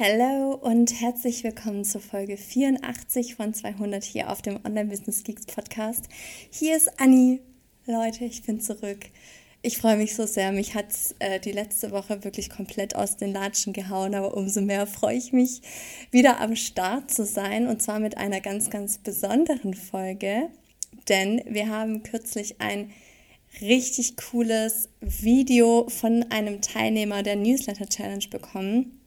Hallo und herzlich willkommen zur Folge 84 von 200 hier auf dem Online Business Geeks Podcast. Hier ist Anni. Leute, ich bin zurück. Ich freue mich so sehr. Mich hat äh, die letzte Woche wirklich komplett aus den Latschen gehauen, aber umso mehr freue ich mich, wieder am Start zu sein und zwar mit einer ganz, ganz besonderen Folge, denn wir haben kürzlich ein richtig cooles Video von einem Teilnehmer der Newsletter Challenge bekommen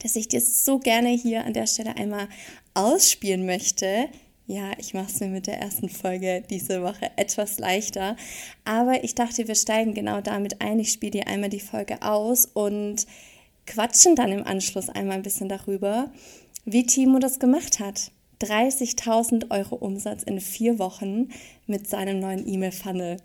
dass ich dir so gerne hier an der Stelle einmal ausspielen möchte. Ja, ich mache es mir mit der ersten Folge diese Woche etwas leichter. Aber ich dachte, wir steigen genau damit ein. Ich spiele dir einmal die Folge aus und quatschen dann im Anschluss einmal ein bisschen darüber, wie Timo das gemacht hat. 30.000 Euro Umsatz in vier Wochen mit seinem neuen E-Mail-Funnel.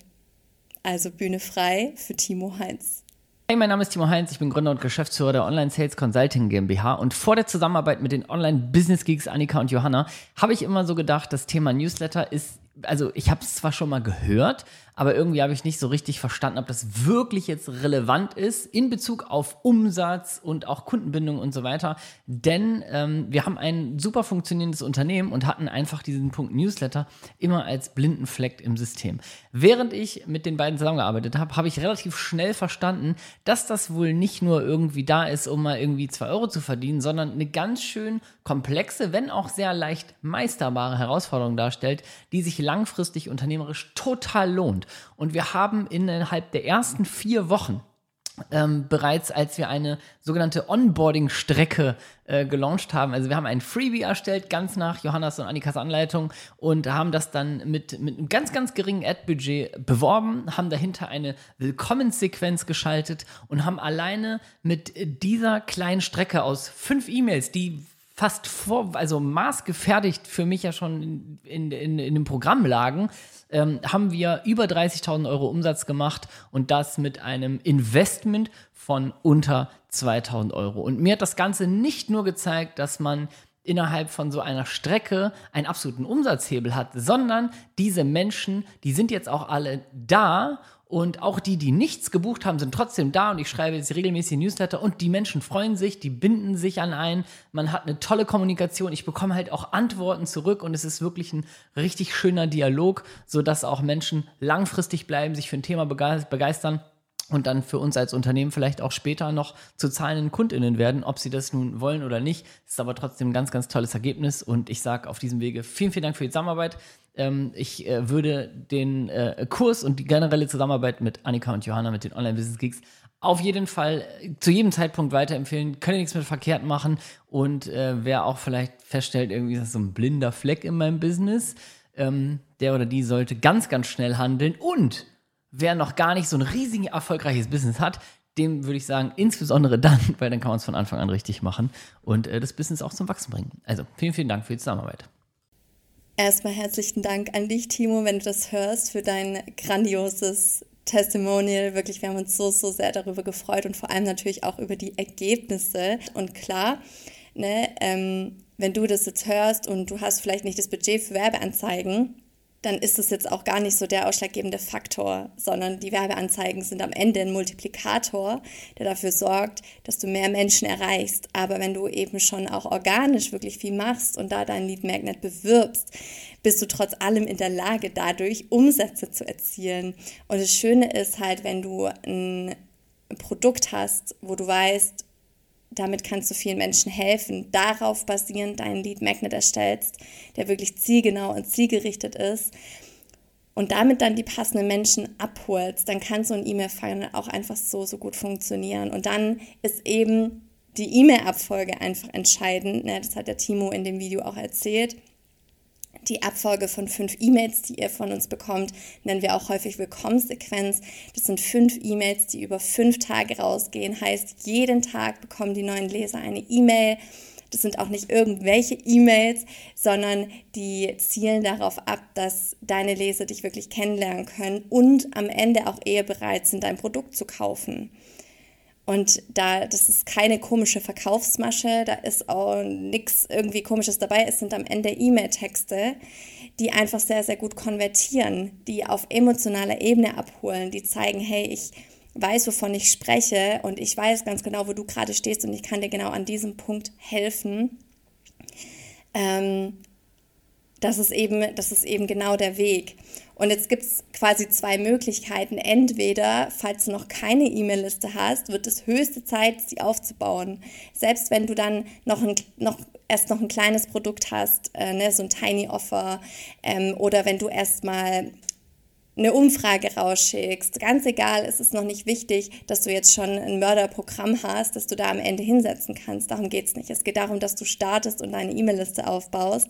Also Bühne frei für Timo Heinz. Hey, mein Name ist Timo Heinz, ich bin Gründer und Geschäftsführer der Online Sales Consulting GmbH und vor der Zusammenarbeit mit den Online Business Geeks Annika und Johanna habe ich immer so gedacht, das Thema Newsletter ist, also ich habe es zwar schon mal gehört, aber irgendwie habe ich nicht so richtig verstanden, ob das wirklich jetzt relevant ist in Bezug auf Umsatz und auch Kundenbindung und so weiter. Denn ähm, wir haben ein super funktionierendes Unternehmen und hatten einfach diesen Punkt Newsletter immer als blinden Fleck im System. Während ich mit den beiden zusammengearbeitet habe, habe ich relativ schnell verstanden, dass das wohl nicht nur irgendwie da ist, um mal irgendwie zwei Euro zu verdienen, sondern eine ganz schön komplexe, wenn auch sehr leicht meisterbare Herausforderung darstellt, die sich langfristig unternehmerisch total lohnt. Und wir haben innerhalb der ersten vier Wochen ähm, bereits, als wir eine sogenannte Onboarding-Strecke äh, gelauncht haben. Also wir haben ein Freebie erstellt, ganz nach Johannas und Annikas Anleitung und haben das dann mit, mit einem ganz, ganz geringen Ad-Budget beworben, haben dahinter eine Willkommenssequenz geschaltet und haben alleine mit dieser kleinen Strecke aus fünf E-Mails, die fast vor, also maßgefertigt für mich ja schon in, in, in, dem Programm lagen, ähm, haben wir über 30.000 Euro Umsatz gemacht und das mit einem Investment von unter 2.000 Euro. Und mir hat das Ganze nicht nur gezeigt, dass man innerhalb von so einer Strecke einen absoluten Umsatzhebel hat, sondern diese Menschen, die sind jetzt auch alle da und auch die, die nichts gebucht haben, sind trotzdem da und ich schreibe jetzt regelmäßig Newsletter und die Menschen freuen sich, die binden sich an einen. Man hat eine tolle Kommunikation. Ich bekomme halt auch Antworten zurück und es ist wirklich ein richtig schöner Dialog, sodass auch Menschen langfristig bleiben, sich für ein Thema begeistern und dann für uns als Unternehmen vielleicht auch später noch zu zahlenden KundInnen werden, ob sie das nun wollen oder nicht. Ist aber trotzdem ein ganz, ganz tolles Ergebnis und ich sage auf diesem Wege vielen, vielen Dank für die Zusammenarbeit. Ähm, ich äh, würde den äh, Kurs und die generelle Zusammenarbeit mit Annika und Johanna, mit den Online-Business-Geeks, auf jeden Fall äh, zu jedem Zeitpunkt weiterempfehlen. Können nichts mit verkehrt machen. Und wer auch vielleicht feststellt, irgendwie ist das so ein blinder Fleck in meinem Business, ähm, der oder die sollte ganz, ganz schnell handeln. Und wer noch gar nicht so ein riesig erfolgreiches Business hat, dem würde ich sagen, insbesondere dann, weil dann kann man es von Anfang an richtig machen und äh, das Business auch zum Wachsen bringen. Also vielen, vielen Dank für die Zusammenarbeit. Erstmal herzlichen Dank an dich, Timo, wenn du das hörst, für dein grandioses Testimonial. Wirklich, wir haben uns so, so sehr darüber gefreut und vor allem natürlich auch über die Ergebnisse. Und klar, ne, ähm, wenn du das jetzt hörst und du hast vielleicht nicht das Budget für Werbeanzeigen, dann ist es jetzt auch gar nicht so der ausschlaggebende Faktor, sondern die Werbeanzeigen sind am Ende ein Multiplikator, der dafür sorgt, dass du mehr Menschen erreichst. Aber wenn du eben schon auch organisch wirklich viel machst und da dein Lead Magnet bewirbst, bist du trotz allem in der Lage, dadurch Umsätze zu erzielen. Und das Schöne ist halt, wenn du ein Produkt hast, wo du weißt, damit kannst du vielen Menschen helfen. Darauf basierend deinen Lead Magnet erstellst, der wirklich zielgenau und zielgerichtet ist und damit dann die passenden Menschen abholst, dann kann so ein E-Mail-Funnel auch einfach so, so gut funktionieren. Und dann ist eben die E-Mail-Abfolge einfach entscheidend. Ne? Das hat der Timo in dem Video auch erzählt die Abfolge von fünf E-Mails, die ihr von uns bekommt, nennen wir auch häufig Willkommenssequenz. Das sind fünf E-Mails, die über fünf Tage rausgehen. Heißt, jeden Tag bekommen die neuen Leser eine E-Mail. Das sind auch nicht irgendwelche E-Mails, sondern die zielen darauf ab, dass deine Leser dich wirklich kennenlernen können und am Ende auch eher bereit sind, dein Produkt zu kaufen. Und da, das ist keine komische Verkaufsmasche, da ist auch nichts irgendwie komisches dabei. Es sind am Ende E-Mail-Texte, die einfach sehr, sehr gut konvertieren, die auf emotionaler Ebene abholen, die zeigen, hey, ich weiß, wovon ich spreche und ich weiß ganz genau, wo du gerade stehst und ich kann dir genau an diesem Punkt helfen. Ähm, das ist eben, das ist eben genau der Weg. Und jetzt gibt es quasi zwei Möglichkeiten. Entweder, falls du noch keine E-Mail-Liste hast, wird es höchste Zeit, sie aufzubauen. Selbst wenn du dann noch, ein, noch erst noch ein kleines Produkt hast, äh, ne, so ein Tiny Offer, ähm, oder wenn du erstmal eine Umfrage rausschickst. Ganz egal, es ist noch nicht wichtig, dass du jetzt schon ein Mörderprogramm hast, das du da am Ende hinsetzen kannst. Darum geht es nicht. Es geht darum, dass du startest und deine E-Mail-Liste aufbaust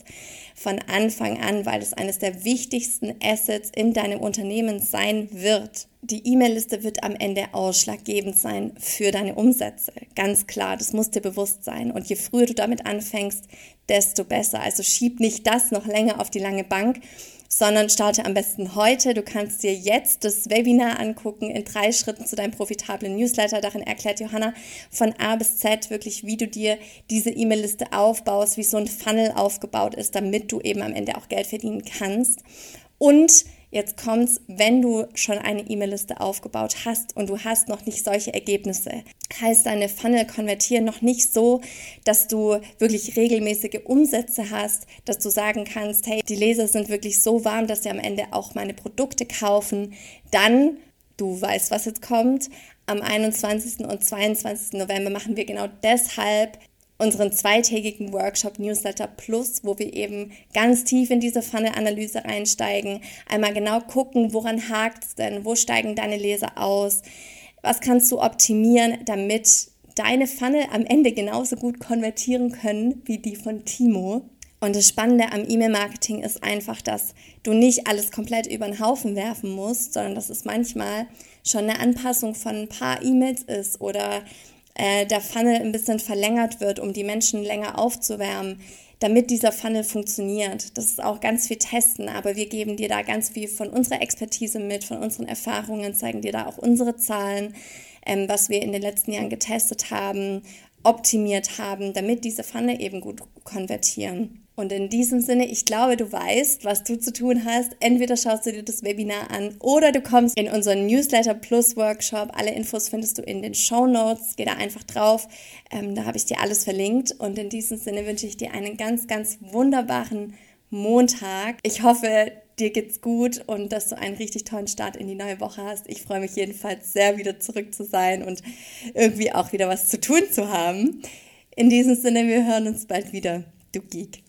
von Anfang an, weil es eines der wichtigsten Assets in deinem Unternehmen sein wird. Die E-Mail-Liste wird am Ende ausschlaggebend sein für deine Umsätze. Ganz klar, das muss dir bewusst sein. Und je früher du damit anfängst, desto besser. Also schieb nicht das noch länger auf die lange Bank, sondern starte am besten heute. Du kannst dir jetzt das Webinar angucken in drei Schritten zu deinem profitablen Newsletter. Darin erklärt Johanna von A bis Z wirklich, wie du dir diese E-Mail-Liste aufbaust, wie so ein Funnel aufgebaut ist, damit du eben am Ende auch Geld verdienen kannst. Und Jetzt kommt's, wenn du schon eine E-Mail-Liste aufgebaut hast und du hast noch nicht solche Ergebnisse, heißt deine Funnel konvertieren noch nicht so, dass du wirklich regelmäßige Umsätze hast, dass du sagen kannst, hey, die Leser sind wirklich so warm, dass sie am Ende auch meine Produkte kaufen, dann du weißt, was jetzt kommt. Am 21. und 22. November machen wir genau deshalb unseren zweitägigen Workshop Newsletter Plus, wo wir eben ganz tief in diese Funnel-Analyse einsteigen, einmal genau gucken, woran hakt es denn, wo steigen deine Leser aus, was kannst du optimieren, damit deine Funnel am Ende genauso gut konvertieren können wie die von Timo. Und das Spannende am E-Mail-Marketing ist einfach, dass du nicht alles komplett über den Haufen werfen musst, sondern dass es manchmal schon eine Anpassung von ein paar E-Mails ist oder äh, der Funnel ein bisschen verlängert wird, um die Menschen länger aufzuwärmen, damit dieser Funnel funktioniert. Das ist auch ganz viel Testen, aber wir geben dir da ganz viel von unserer Expertise mit, von unseren Erfahrungen, zeigen dir da auch unsere Zahlen, ähm, was wir in den letzten Jahren getestet haben, optimiert haben, damit diese Funnel eben gut konvertieren. Und in diesem Sinne, ich glaube, du weißt, was du zu tun hast. Entweder schaust du dir das Webinar an oder du kommst in unseren Newsletter Plus Workshop. Alle Infos findest du in den Show Notes. Geh da einfach drauf. Ähm, da habe ich dir alles verlinkt. Und in diesem Sinne wünsche ich dir einen ganz, ganz wunderbaren Montag. Ich hoffe, dir geht's gut und dass du einen richtig tollen Start in die neue Woche hast. Ich freue mich jedenfalls sehr, wieder zurück zu sein und irgendwie auch wieder was zu tun zu haben. In diesem Sinne, wir hören uns bald wieder. Du Geek.